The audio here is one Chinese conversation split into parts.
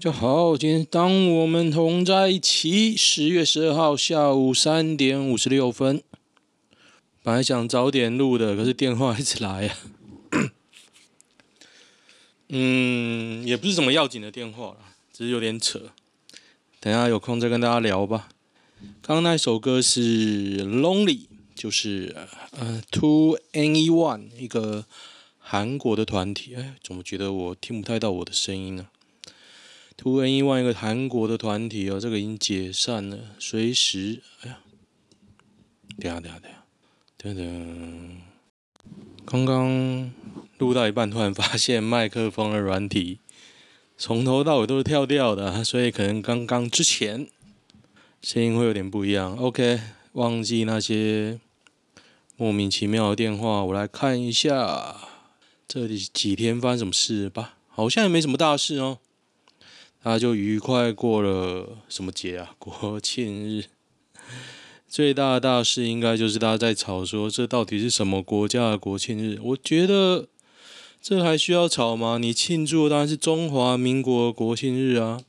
就好，今天当我们同在一起，十月十二号下午三点五十六分。本来想早点录的，可是电话一直来啊。嗯，也不是什么要紧的电话啦，只是有点扯。等下有空再跟大家聊吧。刚刚那首歌是《Lonely》，就是呃 Two NE1 一个韩国的团体。哎，怎么觉得我听不太到我的声音呢？Two NE1 一个韩国的团体哦，这个已经解散了，随时哎呀，等下等下等下，等等，刚刚。录到一半，突然发现麦克风的软体从头到尾都是跳掉的，所以可能刚刚之前声音会有点不一样。OK，忘记那些莫名其妙的电话，我来看一下这里几天发生什么事吧。好像也没什么大事哦，大家就愉快过了什么节啊？国庆日。最大的大事应该就是大家在吵说，这到底是什么国家的国庆日？我觉得。这还需要吵吗？你庆祝当然是中华民国国庆日啊！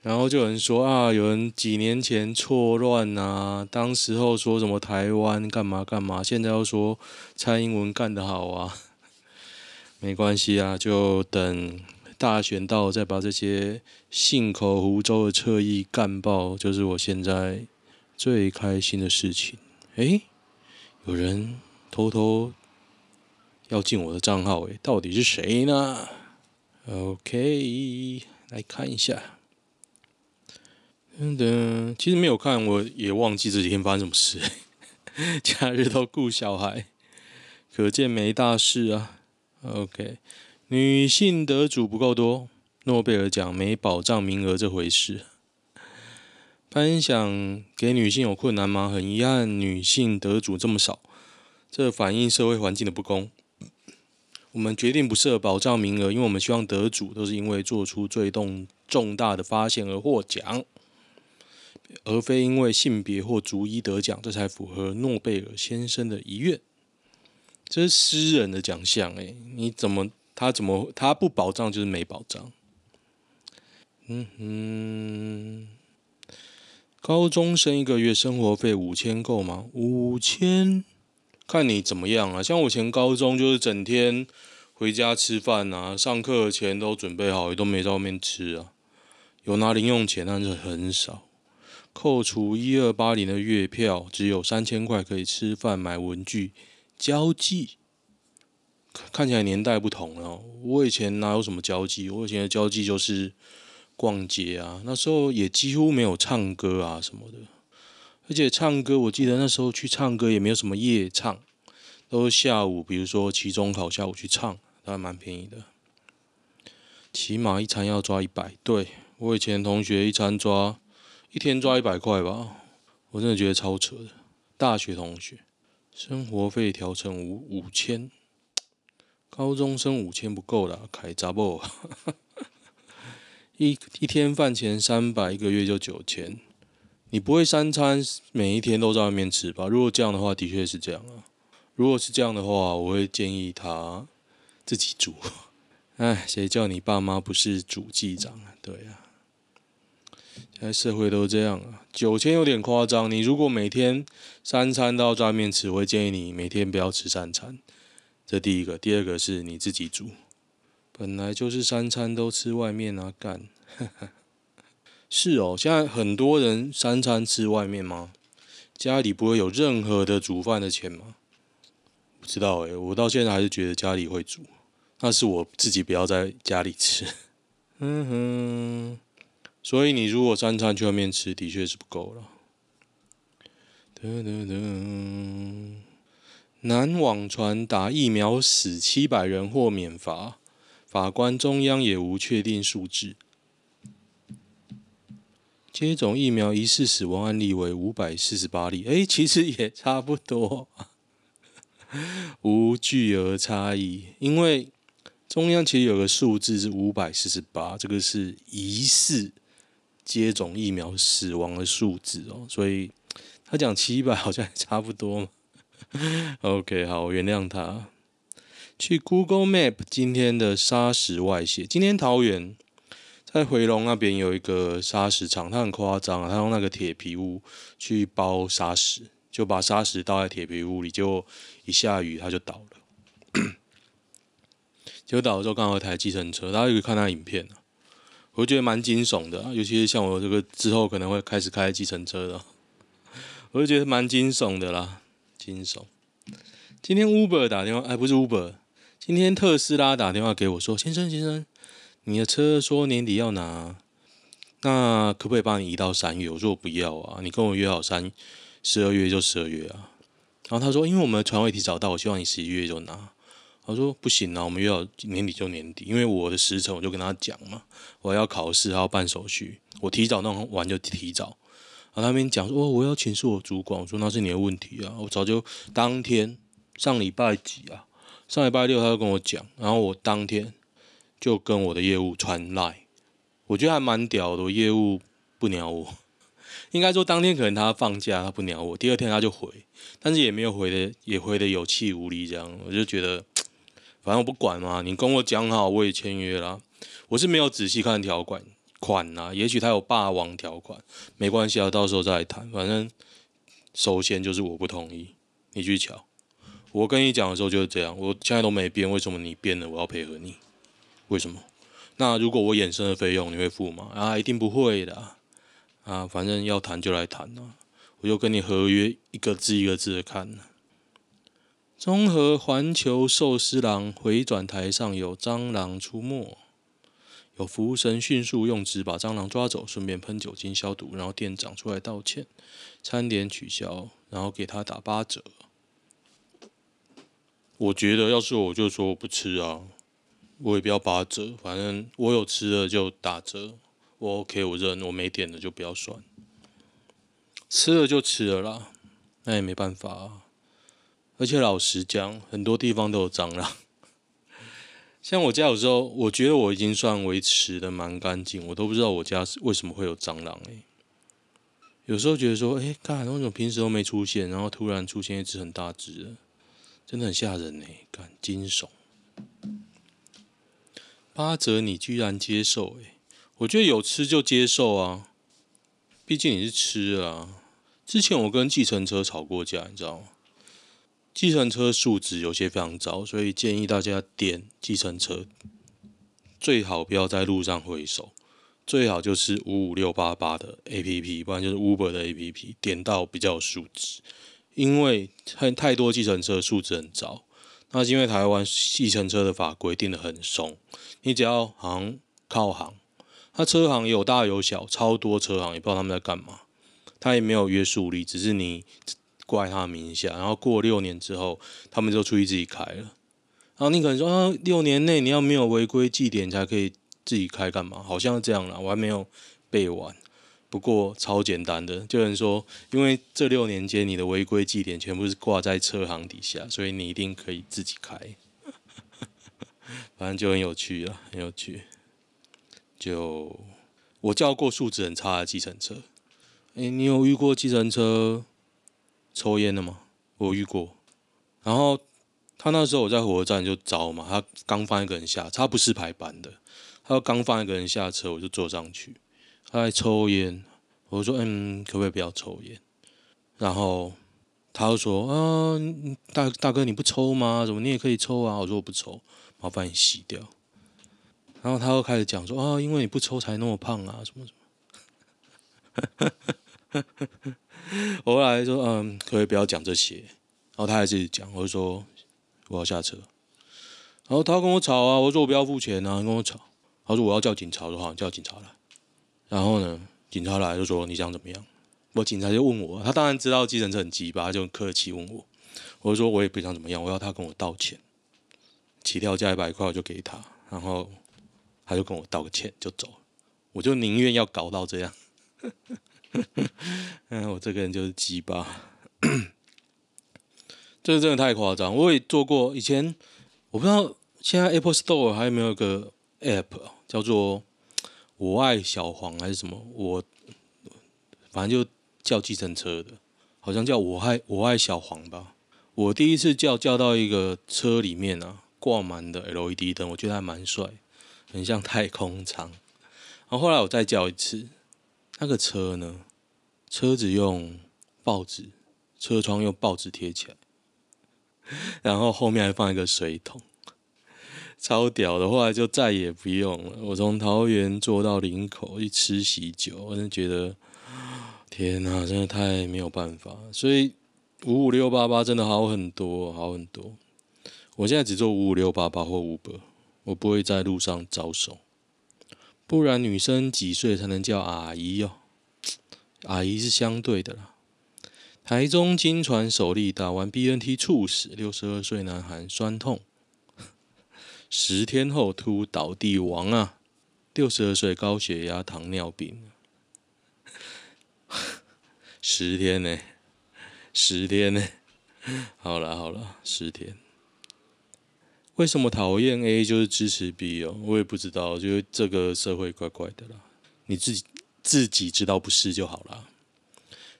然后就有人说啊，有人几年前错乱啊，当时候说什么台湾干嘛干嘛，现在又说蔡英文干得好啊，没关系啊，就等大选到再把这些信口胡诌的侧翼干爆，就是我现在最开心的事情。诶，有人偷偷。要进我的账号诶，到底是谁呢？OK，来看一下。嗯的，其实没有看，我也忘记这几天发生什么事。假日都顾小孩，可见没大事啊。OK，女性得主不够多，诺贝尔奖没保障名额这回事。颁奖给女性有困难吗？很遗憾，女性得主这么少，这反映社会环境的不公。我们决定不设保障名额，因为我们希望得主都是因为做出最动重大的发现而获奖，而非因为性别或逐一得奖，这才符合诺贝尔先生的遗愿。这是私人的奖项，诶，你怎么他怎么他不保障就是没保障？嗯哼，高中生一个月生活费五千够吗？五千。看你怎么样啊？像我前高中就是整天回家吃饭啊，上课前都准备好，也都没在外面吃啊。有拿零用钱，但是很少。扣除一二八零的月票，只有三千块可以吃饭、买文具、交际。看起来年代不同了。我以前哪有什么交际？我以前的交际就是逛街啊。那时候也几乎没有唱歌啊什么的。而且唱歌，我记得那时候去唱歌也没有什么夜唱，都是下午，比如说期中考下午去唱，还蛮便宜的。起码一餐要抓一百，对，我以前同学一餐抓一天抓一百块吧，我真的觉得超扯的。大学同学生活费调成五五千，高中生五千不够了，开查某，一一天饭钱三百，一个月就九千。你不会三餐每一天都在外面吃吧？如果这样的话，的确是这样啊。如果是这样的话，我会建议他自己煮。哎，谁叫你爸妈不是主计长啊？对啊，现在社会都这样啊。九千有点夸张。你如果每天三餐都要在外面吃，我会建议你每天不要吃三餐。这第一个，第二个是你自己煮。本来就是三餐都吃外面啊，干。是哦，现在很多人三餐吃外面吗？家里不会有任何的煮饭的钱吗？不知道诶，我到现在还是觉得家里会煮，那是我自己不要在家里吃。嗯哼，所以你如果三餐去外面吃，的确是不够了。噔噔噔，南网传打疫苗死七百人或免罚，法官中央也无确定数字。接种疫苗疑似死亡案例为五百四十八例，哎，其实也差不多，无巨额差异。因为中央其实有个数字是五百四十八，这个是疑似接种疫苗死亡的数字哦，所以他讲七百好像也差不多嘛。OK，好，我原谅他。去 Google Map 今天的砂石外泄，今天桃园。在回龙那边有一个砂石场，它很夸张啊，它用那个铁皮屋去包砂石，就把砂石倒在铁皮屋里，结果一下雨它就倒了。结果倒了之后，刚好有台计程车，大家可以看那影片，我觉得蛮惊悚的，尤其是像我这个之后可能会开始开计程车的，我就觉得蛮惊悚的啦，惊悚。今天 Uber 打电话，哎，不是 Uber，今天特斯拉打电话给我说：“先生，先生，你的车说年底要拿，那可不可以帮你移到三月？”我说：“我不要啊，你跟我约好三十二月就十二月啊。”然后他说：“因为我们的船位提早到，我希望你十一月就拿。”我说不行啊，我们约好年底就年底，因为我的时辰我就跟他讲嘛，我要考试，还要办手续，我提早弄完就提早。然后他那边讲说，哦，我要请示我主管，我说那是你的问题啊，我早就当天上礼拜几啊，上礼拜六他就跟我讲，然后我当天就跟我的业务传赖，我觉得还蛮屌的，我业务不鸟我，应该说当天可能他放假，他不鸟我，第二天他就回，但是也没有回的，也回的有气无力这样，我就觉得。反正我不管嘛，你跟我讲好，我也签约啦。我是没有仔细看条款。款呐，也许他有霸王条款，没关系啊，到时候再来谈。反正首先就是我不同意，你去瞧。我跟你讲的时候就是这样，我现在都没变，为什么你变了？我要配合你，为什么？那如果我衍生的费用你会付吗？啊，一定不会的啊，反正要谈就来谈啊，我就跟你合约一个字一个字的看。综合环球寿司郎回转台上有蟑螂出没，有服务生迅速用纸把蟑螂抓走，顺便喷酒精消毒，然后店长出来道歉，餐点取消，然后给他打八折。我觉得要是我就说我不吃啊，我也不要八折，反正我有吃的就打折，我 OK 我认，我没点的就不要算，吃了就吃了啦，那也没办法啊。而且老实讲，很多地方都有蟑螂。像我家有时候，我觉得我已经算维持的蛮干净，我都不知道我家为什么会有蟑螂诶。有时候觉得说，诶，干，为什么平时都没出现，然后突然出现一只很大只的，真的很吓人诶，干，惊悚。八折你居然接受诶，我觉得有吃就接受啊，毕竟你是吃啊。之前我跟计程车吵过架，你知道吗？计程车素质有些非常糟，所以建议大家点计程车最好不要在路上挥手，最好就是五五六八八的 APP，不然就是 Uber 的 APP，点到比较有素质。因为太太多计程车素质很糟，那是因为台湾计程车的法规定得很松，你只要行靠行，他车行有大有小，超多车行也不知道他们在干嘛，他也没有约束力，只是你。挂他名下，然后过六年之后，他们就出去自己开了。然后你可能说啊，六年内你要没有违规记点才可以自己开干嘛？好像这样啦，我还没有背完。不过超简单的，就有人说，因为这六年间你的违规记点全部是挂在车行底下，所以你一定可以自己开。反正就很有趣啊，很有趣。就我叫过素质很差的计程车。诶，你有遇过计程车？抽烟的吗？我遇过，然后他那时候我在火车站就招嘛，他刚放一个人下，他不是排班的，他刚放一个人下车，我就坐上去，他在抽烟，我说嗯，可不可以不要抽烟？然后他就说啊，大大哥你不抽吗？怎么你也可以抽啊？我说我不抽，麻烦你洗掉。然后他又开始讲说啊，因为你不抽才那么胖啊，什么什么。我后来说，嗯，可以不要讲这些。然后他还是讲，我就说我要下车。然后他跟我吵啊，我说我不要付钱啊，跟我吵。他说我要叫警察，我说好，叫警察来。然后呢，警察来就说你想怎么样？我警察就问我，他当然知道计程车很鸡巴，他就客气问我。我就说我也不想怎么样，我要他跟我道歉。起跳价一百块我就给他，然后他就跟我道个歉就走。我就宁愿要搞到这样。嗯，我这个人就是鸡巴，这个真的太夸张。我也做过，以前我不知道现在 Apple Store 还有没有个 App 叫做“我爱小黄”还是什么？我反正就叫计程车的，好像叫我爱我爱小黄吧。我第一次叫叫到一个车里面啊，挂满的 LED 灯，我觉得还蛮帅，很像太空舱。然后后来我再叫一次，那个车呢，车子用报纸，车窗用报纸贴起来，然后后面还放一个水桶，超屌的。后来就再也不用了。我从桃园坐到林口去吃喜酒，我真的觉得，天哪，真的太没有办法。所以五五六八八真的好很多，好很多。我现在只做五五六八八或五百我不会在路上招手。不然女生几岁才能叫阿姨哟？阿姨是相对的啦。台中金传首例打完 BNT 猝死，六十二岁男孩酸痛，十天后突倒地亡啊！六十二岁高血压糖尿病，十天呢？十天呢？好了好了，十天。为什么讨厌 A 就是支持 B 哦？我也不知道，就是这个社会怪怪的啦。你自己自己知道不是就好了。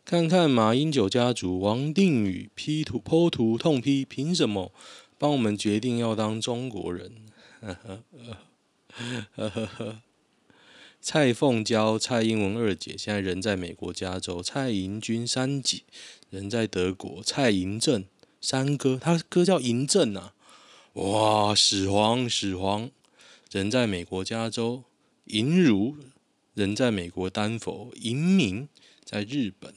看看马英九家族，王定宇 P 图剖图痛批，凭什么帮我们决定要当中国人？蔡凤娇、蔡英文二姐现在人在美国加州，蔡盈君三姐人在德国，蔡盈正三哥，他哥叫盈正啊。哇，始皇始皇，人在美国加州；银如人在美国丹佛；银明在日本。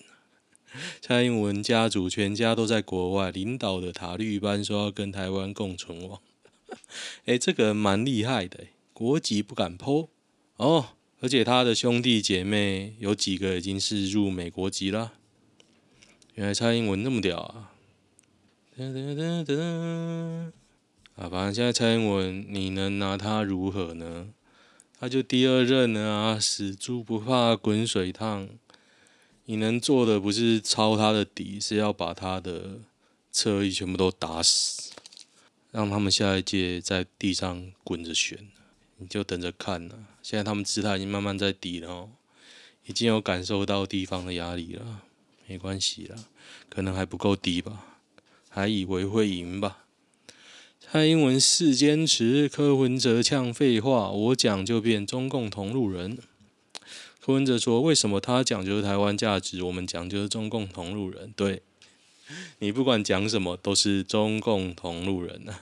蔡英文家族全家都在国外，领导的塔绿班说要跟台湾共存亡。哎，这个蛮厉害的，国籍不敢剖哦，而且他的兄弟姐妹有几个已经是入美国籍了。原来蔡英文那么屌啊！噔噔噔噔啊，反正现在蔡英文，你能拿他如何呢？他就第二任了啊，死猪不怕滚水烫。你能做的不是抄他的底，是要把他的侧翼全部都打死，让他们下一届在地上滚着选。你就等着看呐。现在他们姿态已经慢慢在低了哦，已经有感受到地方的压力了。没关系啦，可能还不够低吧，还以为会赢吧。蔡英文是坚持，柯文哲呛废话，我讲就变中共同路人。柯文哲说：“为什么他讲就是台湾价值，我们讲就是中共同路人？对，你不管讲什么都是中共同路人呐。”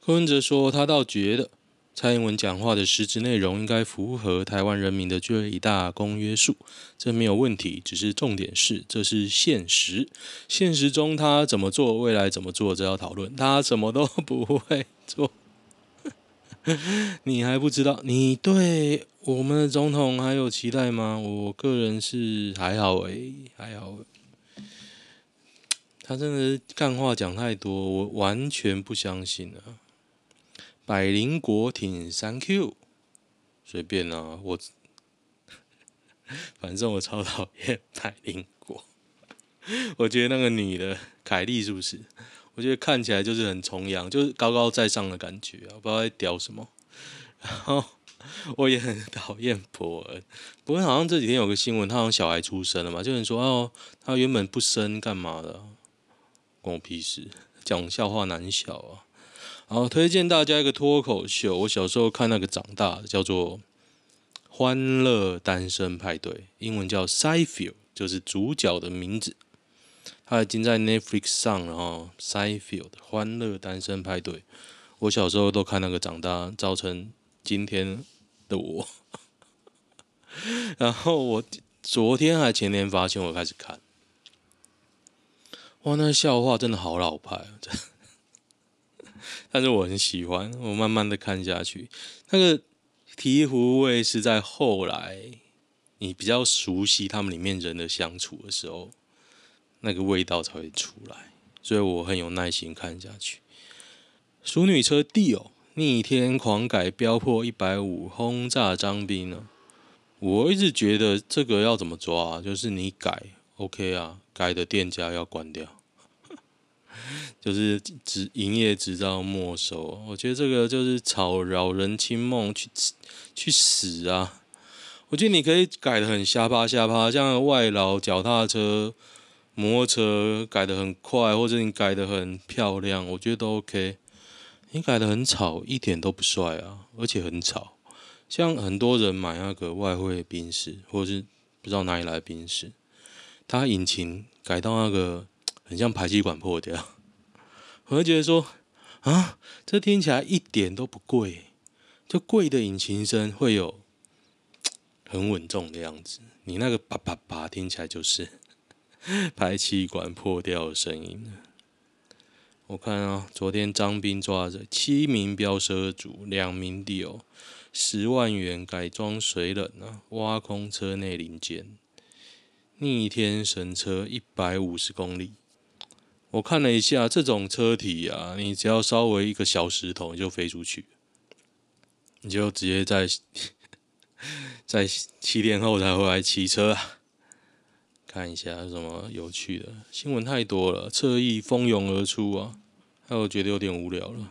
柯文哲说：“他倒觉得。”蔡英文讲话的实质内容应该符合台湾人民的最大公约数，这没有问题。只是重点是，这是现实。现实中他怎么做，未来怎么做，这要讨论。他什么都不会做，你还不知道？你对我们的总统还有期待吗？我个人是还好诶、还好。他真的干话讲太多，我完全不相信啊。百灵果挺三 Q，随便啊，我反正我超讨厌百灵果。我觉得那个女的凯莉是不是？我觉得看起来就是很崇洋，就是高高在上的感觉啊，不知道在屌什么。然后我也很讨厌博恩，博恩好像这几天有个新闻，他好像小孩出生了嘛，就有人说哦，他原本不生干嘛的，关我屁事，讲笑话难笑啊。好，推荐大家一个脱口秀。我小时候看那个长大，叫做《欢乐单身派对》，英文叫 Seinfeld，就是主角的名字。他已经在 Netflix 上了哈，《Seinfeld 欢乐单身派对》。我小时候都看那个长大，造成今天的我。然后我昨天还前天发现我开始看，哇，那笑话真的好老派啊！真的。但是我很喜欢，我慢慢的看下去。那个醍醐味是在后来，你比较熟悉他们里面人的相处的时候，那个味道才会出来。所以我很有耐心看下去。淑女车 Dio 逆天狂改飙破一百五，轰炸张斌呢？我一直觉得这个要怎么抓，啊就是你改 OK 啊，改的店家要关掉。就是执营业执照没收，我觉得这个就是吵扰人清梦，去去死啊！我觉得你可以改的很瞎趴瞎趴，像外劳脚踏车、摩托车改的很快，或者你改的很漂亮，我觉得都 OK。你改的很吵，一点都不帅啊，而且很吵。像很多人买那个外汇宾士，或者是不知道哪里来的宾士，它引擎改到那个很像排气管破掉，我会觉得说啊，这听起来一点都不贵，就贵的引擎声会有很稳重的样子，你那个叭叭叭听起来就是 排气管破掉的声音。我看啊，昨天张斌抓着七名飙车主，两名地友，十万元改装水冷啊，挖空车内零件，逆天神车一百五十公里。我看了一下这种车体啊，你只要稍微一个小石头，你就飞出去，你就直接在在七天后才回来骑车啊。看一下有什么有趣的新闻，太多了，侧翼蜂拥而出啊！还有觉得有点无聊了。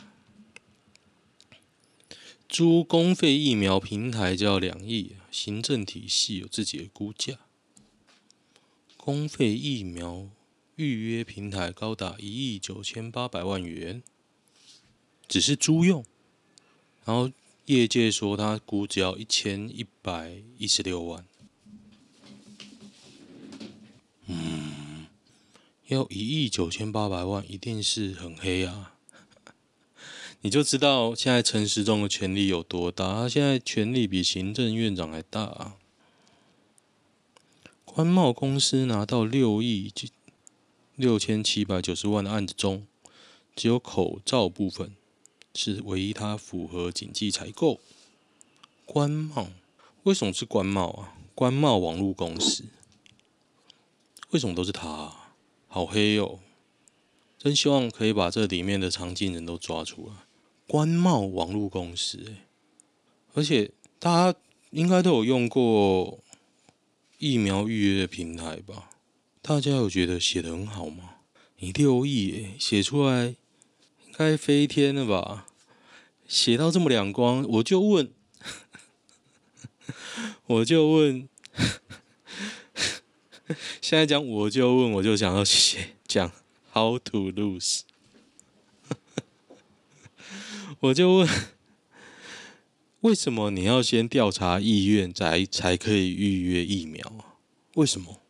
租公费疫苗平台就要两亿，行政体系有自己的估价。公费疫苗预约平台高达一亿九千八百万元，只是租用。然后业界说他估只要一千一百一十六万。嗯，要一亿九千八百万，一定是很黑啊！你就知道现在陈时中的权力有多大，他现在权力比行政院长还大啊！关贸公司拿到六亿六千七百九十万的案子中，只有口罩部分是唯一它符合紧急采购。官贸为什么是官贸啊？官贸网络公司。为什么都是他啊？好黑哦！真希望可以把这里面的藏镜人都抓出来。官贸网络公司，欸，而且大家应该都有用过疫苗预约的平台吧？大家有觉得写的很好吗？你六亿写出来，应该飞天了吧？写到这么两光，我就问，我就问。现在讲我就问，我就想要写讲 how to lose，我就问，为什么你要先调查意愿才才可以预约疫苗啊？为什么？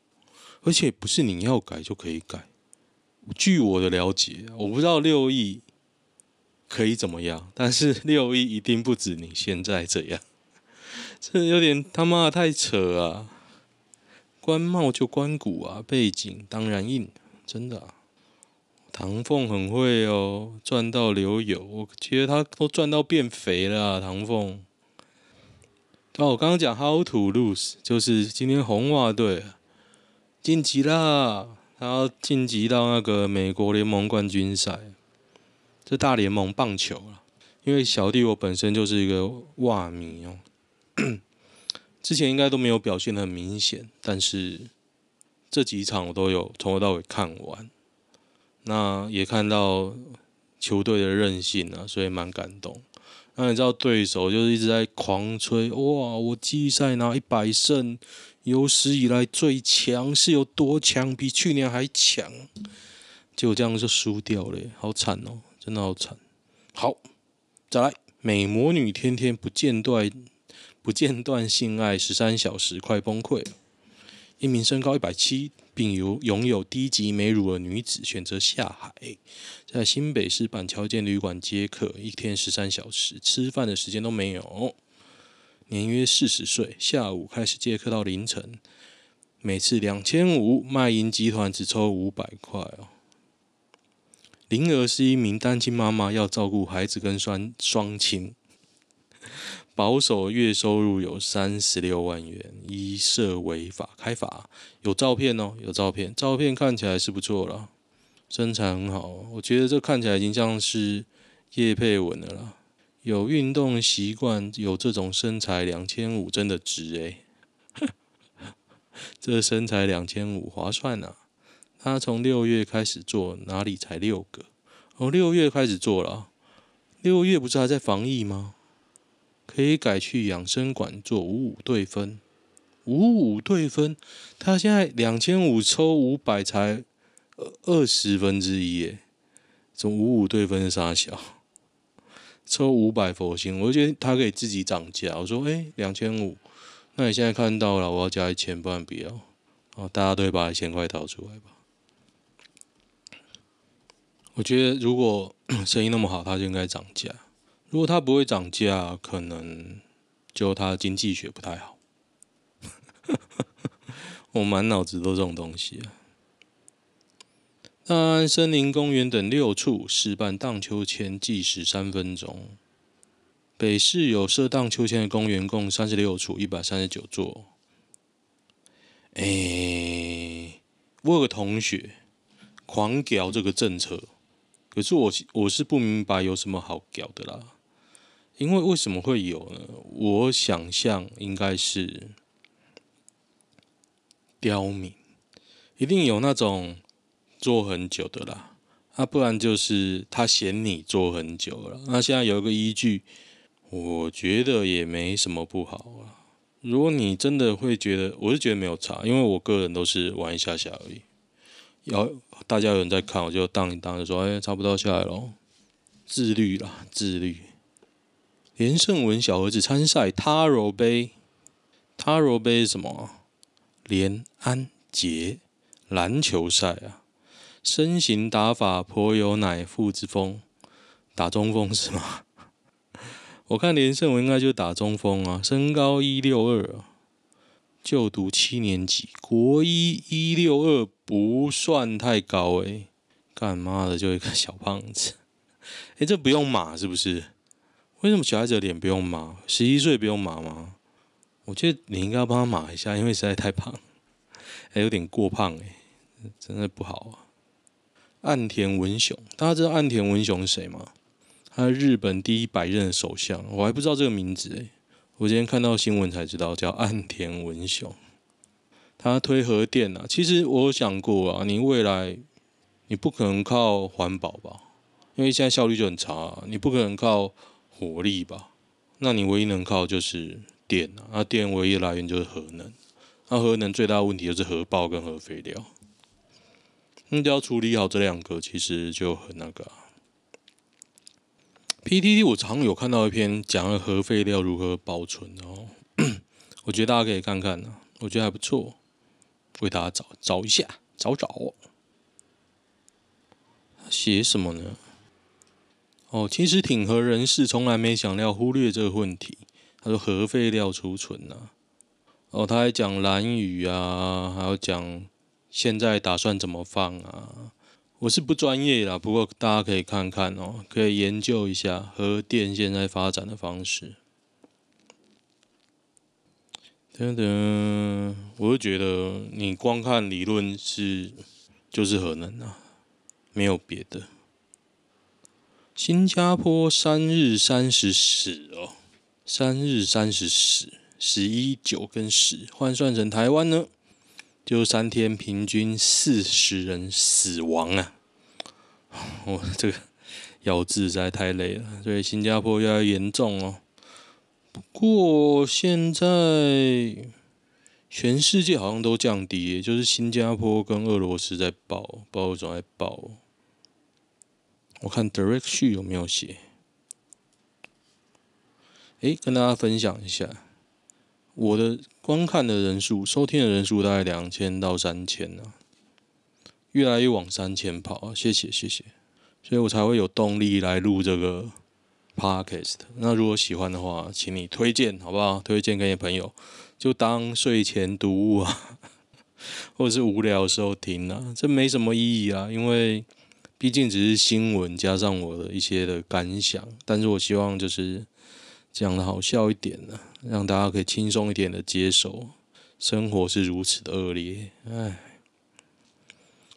而且不是你要改就可以改。据我的了解，我不知道六亿可以怎么样，但是 六亿一定不止你现在这样，这有点他妈的太扯啊！官帽就官股啊，背景当然硬，真的。唐凤很会哦，赚到流油，我觉得他都赚到变肥了。唐凤，哦，我刚刚讲 How to lose，就是今天红袜队晋级啦，然后晋级到那个美国联盟冠军赛，这大联盟棒球啊。因为小弟我本身就是一个袜迷哦。之前应该都没有表现得很明显，但是这几场我都有从头到尾看完，那也看到球队的韧性啊，所以蛮感动。那你知道对手就是一直在狂吹，哇，我季赛拿一百胜，有史以来最强，是有多强？比去年还强，结果这样就输掉了，好惨哦，真的好惨。好，再来，美魔女天天不间断。不间断性爱十三小时，快崩溃了。一名身高一百七，并有拥有低级美乳的女子选择下海，在新北市板桥间旅馆接客，一天十三小时，吃饭的时间都没有。年约四十岁，下午开始接客到凌晨，每次两千五，卖淫集团只抽五百块哦。灵儿是一名单亲妈妈，要照顾孩子跟双双亲。保守月收入有三十六万元，依涉违法开罚，有照片哦，有照片，照片看起来是不错了，身材很好，我觉得这看起来已经像是叶佩文了啦。有运动习惯，有这种身材，两千五真的值诶。这身材两千五划算啊！他从六月开始做，哪里才六个？哦，六月开始做了，六月不是还在防疫吗？可以改去养生馆做五五对分，五五对分，他现在两千五抽五百才二十分之一耶，从五五对分的杀小，抽五百佛心，我就觉得他可以自己涨价。我说，哎，两千五，那你现在看到了，我要加一千，不然不要。哦，大家都会把一千块掏出来吧？我觉得如果生意那么好，他就应该涨价。如果他不会涨价，可能就他经济学不太好。我满脑子都这种东西啊。大安森林公园等六处试办荡秋千，计时三分钟。北市有设荡秋千的公园共三十六处，一百三十九座。哎、我有个同学狂屌这个政策，可是我我是不明白有什么好屌的啦。因为为什么会有呢？我想象应该是刁民，一定有那种。做很久的啦，啊，不然就是他嫌你做很久了。那现在有一个依据，我觉得也没什么不好啊。如果你真的会觉得，我是觉得没有差，因为我个人都是玩一下下而已。要大家有人在看，我就当一当，就说哎，差不多下来喽。自律啦，自律。连胜文小儿子参赛他柔杯，他柔杯什么？连安杰篮球赛啊。身形打法颇有乃父之风，打中锋是吗？我看连胜文应该就打中锋啊，身高一六二，就读七年级，国一一六二不算太高诶、干妈的就一个小胖子，诶、这不用码是不是？为什么小孩子的脸不用抹？十一岁不用抹吗？我觉得你应该要帮他抹一下，因为实在太胖，还、有点过胖诶、真的不好啊。岸田文雄，大家知道岸田文雄是谁吗？他是日本第一百任首相，我还不知道这个名字诶。我今天看到新闻才知道，叫岸田文雄。他推核电啊，其实我有想过啊，你未来你不可能靠环保吧？因为现在效率就很差啊，你不可能靠火力吧？那你唯一能靠就是电啊，那电唯一来源就是核能，那核能最大的问题就是核爆跟核废料。你只要处理好这两个，其实就很那个、啊。PTT 我常有看到一篇讲了核废料如何保存哦，我觉得大家可以看看呢、啊，我觉得还不错，为大家找找一下，找找。写什么呢？哦，其实挺核人士从来没想到忽略这个问题。他说核废料储存呢、啊，哦，他还讲蓝雨啊，还有讲。现在打算怎么放啊？我是不专业啦，不过大家可以看看哦，可以研究一下核电现在发展的方式。等等，我就觉得你光看理论是就是核能啊，没有别的。新加坡三日三十死哦，三日三十死，十一九跟十换算成台湾呢？就三天平均四十人死亡啊！我这个咬字实在太累了，所以新加坡越来越严重哦。不过现在全世界好像都降低，就是新加坡跟俄罗斯在爆，不知道为什么在爆。我看 Direct 续有没有写？诶，跟大家分享一下。我的观看的人数、收听的人数大概两千到三千呢，越来越往三千跑！谢谢谢谢，所以我才会有动力来录这个 podcast。那如果喜欢的话，请你推荐好不好？推荐给你朋友，就当睡前读物啊，或者是无聊时候听啊，这没什么意义啊，因为毕竟只是新闻加上我的一些的感想，但是我希望就是。讲的好笑一点呢，让大家可以轻松一点的接受。生活是如此的恶劣，哎。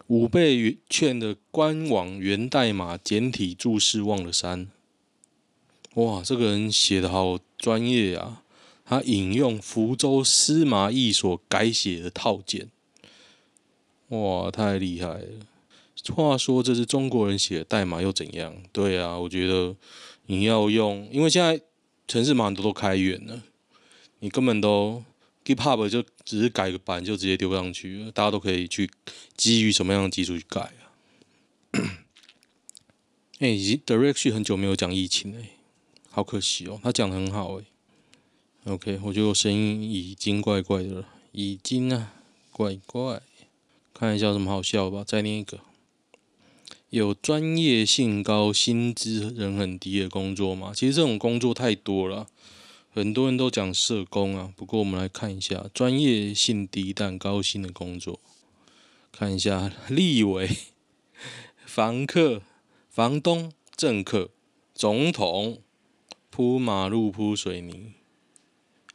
五倍券的官网源代码简体注释忘了删。哇，这个人写的好专业啊！他引用福州司马懿所改写的套件。哇，太厉害了！话说这是中国人写的代码又怎样？对啊，我觉得你要用，因为现在。城市码很多都开源了，你根本都 GitHub 就只是改个版就直接丢上去了，大家都可以去基于什么样的技术去改啊？哎、欸，，Direct 很久没有讲疫情了、好可惜哦，他讲的很好诶。OK，我觉得我声音已经怪怪的了，已经啊，怪怪。看一下有什么好笑吧，再念一个。有专业性高、薪资人很低的工作吗？其实这种工作太多了，很多人都讲社工啊。不过我们来看一下专业性低但高薪的工作。看一下 立委、房客、房东、政客、总统、铺马路、铺水泥，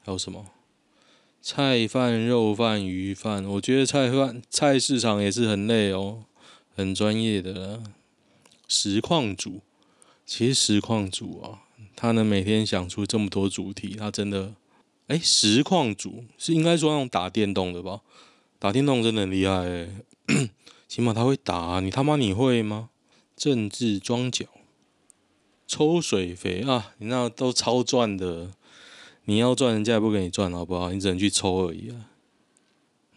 还有什么？菜饭、肉饭、鱼饭。我觉得菜饭菜市场也是很累哦。很专业的实况组，其实实况组啊，他能每天想出这么多主题，他真的，哎，实况组是应该说那种打电动的吧？打电动真的很厉害哎，起码他会打，你他妈你会吗？政治装脚，抽水肥啊，你那都超赚的，你要赚人家也不给你赚好不好？你只能去抽而已啊，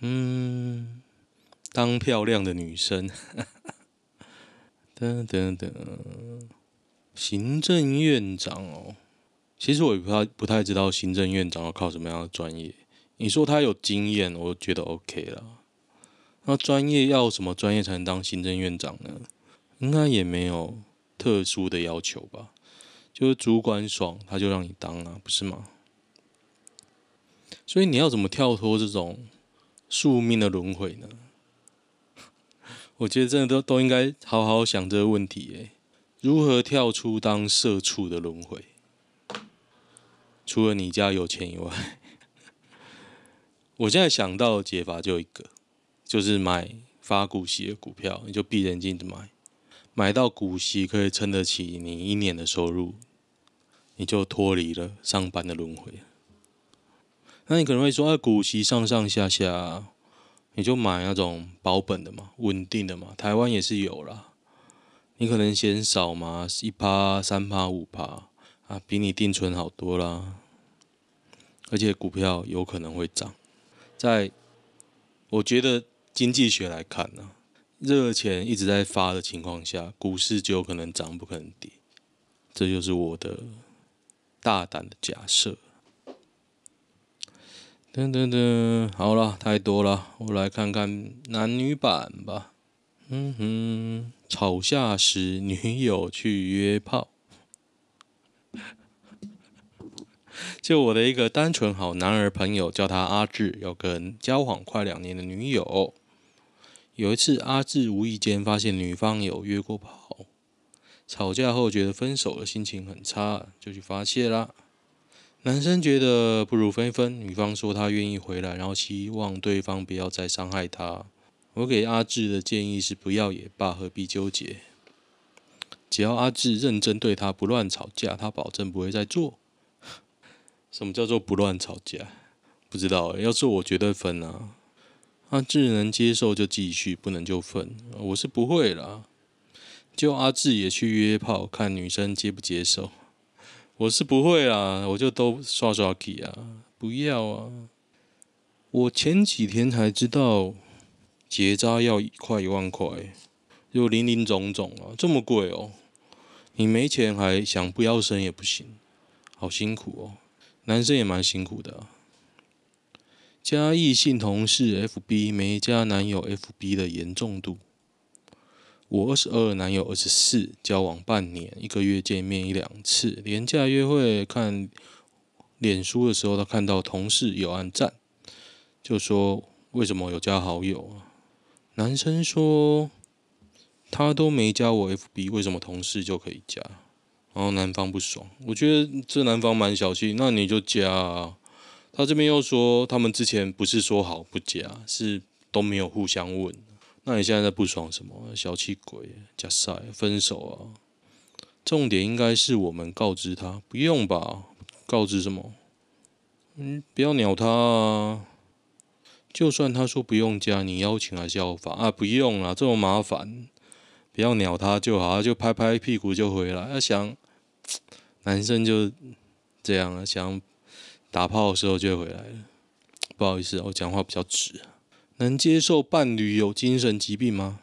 嗯。当漂亮的女生，等等等，行政院长哦，其实我也不太不太知道行政院长要靠什么样的专业。你说他有经验，我觉得 OK 了。那专业要什么专业才能当行政院长呢？应该也没有特殊的要求吧？就是主管爽，他就让你当啊，不是吗？所以你要怎么跳脱这种宿命的轮回呢？我觉得真的都都应该好好想这个问题诶，如何跳出当社畜的轮回？除了你家有钱以外，我现在想到的解法就一个，就是买发股息的股票，你就闭着眼睛的买，买到股息可以撑得起你一年的收入，你就脱离了上班的轮回。那你可能会说，啊，股息上上下下。你就买那种保本的嘛，稳定的嘛，台湾也是有啦。你可能嫌少嘛，一趴、三趴、五趴啊，比你定存好多啦。而且股票有可能会涨，在我觉得经济学来看呢，热钱一直在发的情况下，股市就有可能涨，不可能跌。这就是我的大胆的假设。噔噔噔，好了，太多了，我来看看男女版吧。嗯哼，吵架时女友去约炮。就我的一个单纯好男儿朋友，叫他阿志，有个交往快两年的女友。有一次，阿志无意间发现女方有约过炮，吵架后觉得分手的心情很差，就去发泄啦。男生觉得不如分分，女方说她愿意回来，然后希望对方不要再伤害她。我给阿志的建议是不要也罢，何必纠结？只要阿志认真对她，不乱吵架，他保证不会再做。什么叫做不乱吵架？不知道，要做我绝对分啊！阿志能接受就继续，不能就分。我是不会啦。就阿志也去约炮，看女生接不接受。我是不会啊，我就都刷刷机啊，不要啊！我前几天才知道结扎要快一万块，又林林总总啊，这么贵哦！你没钱还想不要生也不行，好辛苦哦。男生也蛮辛苦的啊。加异性同事 FB 没加男友 FB 的严重度。我二十二，男友二十四，交往半年，一个月见面一两次，廉价约会看脸书的时候，他看到同事有按赞，就说为什么有加好友啊？男生说他都没加我 FB，为什么同事就可以加？然后男方不爽，我觉得这男方蛮小气，那你就加啊。他这边又说他们之前不是说好不加，是都没有互相问。那你现在在不爽什么？小气鬼，假赛分手啊！重点应该是我们告知他，不用吧？告知什么？嗯，不要鸟他啊！就算他说不用加，你邀请还是要发啊？不用啦，这么麻烦，不要鸟他就好，就拍拍屁股就回来。要想男生就这样啊，想打炮的时候就回来了。不好意思，我讲话比较直。能接受伴侣有精神疾病吗？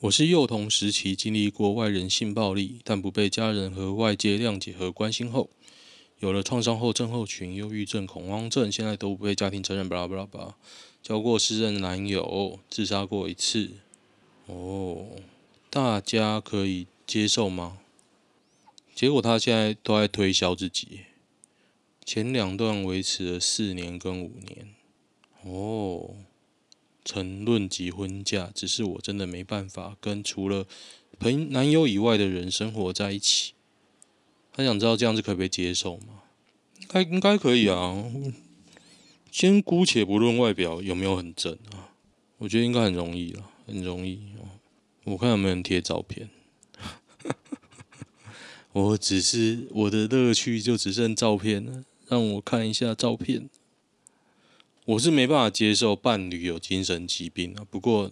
我是幼童时期经历过外人性暴力，但不被家人和外界谅解和关心后，有了创伤后症候群、忧郁症、恐慌症，现在都不被家庭承认。巴拉巴拉巴，交过四任男友，自杀过一次。哦，大家可以接受吗？结果他现在都在推销自己，前两段维持了四年跟五年。哦，曾论及婚嫁，只是我真的没办法跟除了朋男友以外的人生活在一起。他想知道这样子可不可以接受吗？应该应该可以啊。先姑且不论外表有没有很正啊，我觉得应该很容易了，很容易。我看有没有人贴照片。我只是我的乐趣就只剩照片了，让我看一下照片。我是没办法接受伴侣有精神疾病啊。不过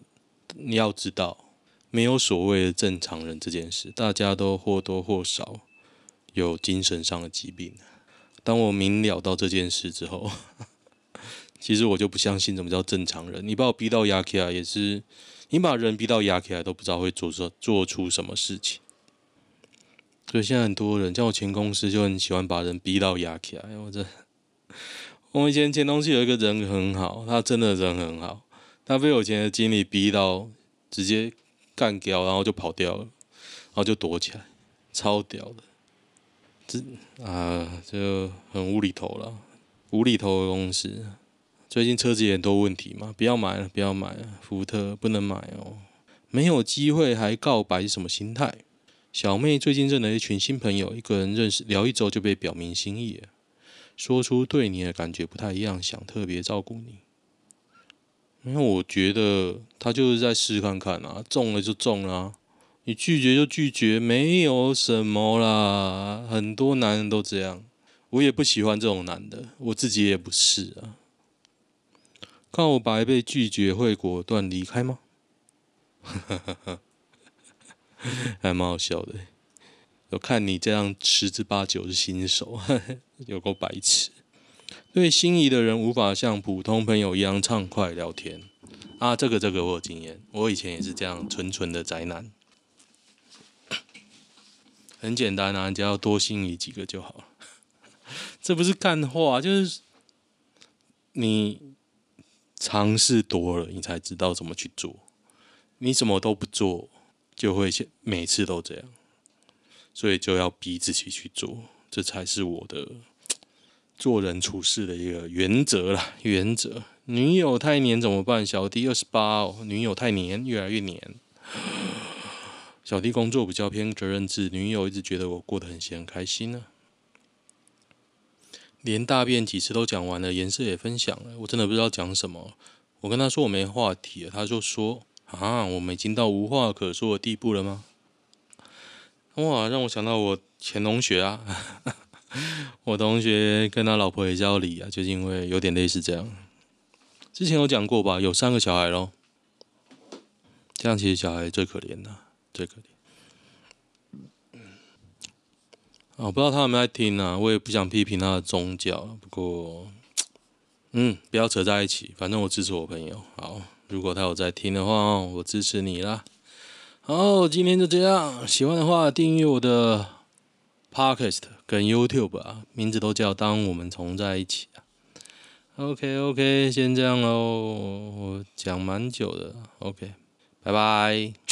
你要知道，没有所谓的正常人这件事，大家都或多或少有精神上的疾病。当我明了到这件事之后，其实我就不相信什么叫正常人。你把我逼到牙起来，也是你把人逼到牙起来，都不知道会做出做出什么事情。所以现在很多人，像我前公司就很喜欢把人逼到牙起来。我这，我以前前同事有一个人很好，他真的人很好，他被我以前的经理逼到直接干掉，然后就跑掉了，然后就躲起来，超屌的。这啊，就很无厘头了，无厘头的公司。最近车子也很多问题嘛，不要买了，不要买了，福特不能买哦，没有机会还告白是什么心态？小妹最近认了一群新朋友，一个人认识聊一周就被表明心意，说出对你的感觉不太一样，想特别照顾你。因为我觉得他就是在试看看啊，中了就中了啊，你拒绝就拒绝，没有什么啦。很多男人都这样，我也不喜欢这种男的，我自己也不是啊。告白被拒绝会果断离开吗？还蛮好笑的，我看你这样十之八九是新手，有够白痴。对心仪的人无法像普通朋友一样畅快聊天啊，这个这个我有经验，我以前也是这样纯纯的宅男。很简单啊，只要多心仪几个就好了。这不是干话，就是你尝试多了，你才知道怎么去做。你什么都不做。就会每次都这样，所以就要逼自己去做，这才是我的做人处事的一个原则啦。原则，女友太黏怎么办？小弟二十八哦，女友太黏，越来越黏。小弟工作比较偏责任制，女友一直觉得我过得很闲很开心呢、连大便几次都讲完了，颜色也分享了，我真的不知道讲什么。我跟他说我没话题了，他就说。啊，我们已经到无话可说的地步了吗？哇，让我想到我前同学啊，我同学跟他老婆也叫李啊，就是因为有点类似这样。之前有讲过吧，有三个小孩咯。这样其实小孩最可怜的，最可怜。我不知道他有没有在听啊，我也不想批评他的宗教，不过，嗯，不要扯在一起，反正我支持我朋友，好。如果他有在听的话，我支持你啦。好，今天就这样。喜欢的话，订阅我的 Podcast 跟 YouTube 啊，名字都叫“当我们重在一起”。OK OK，先这样喽。我讲蛮久的。OK，拜拜。